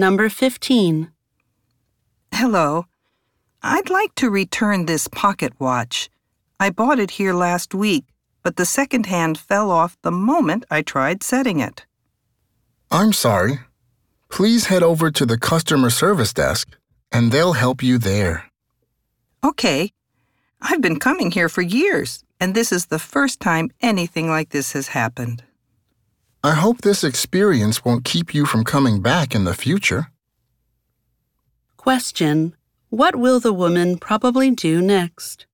Number 15. Hello. I'd like to return this pocket watch. I bought it here last week, but the second hand fell off the moment I tried setting it. I'm sorry. Please head over to the customer service desk and they'll help you there. Okay. I've been coming here for years, and this is the first time anything like this has happened. I hope this experience won't keep you from coming back in the future. Question What will the woman probably do next?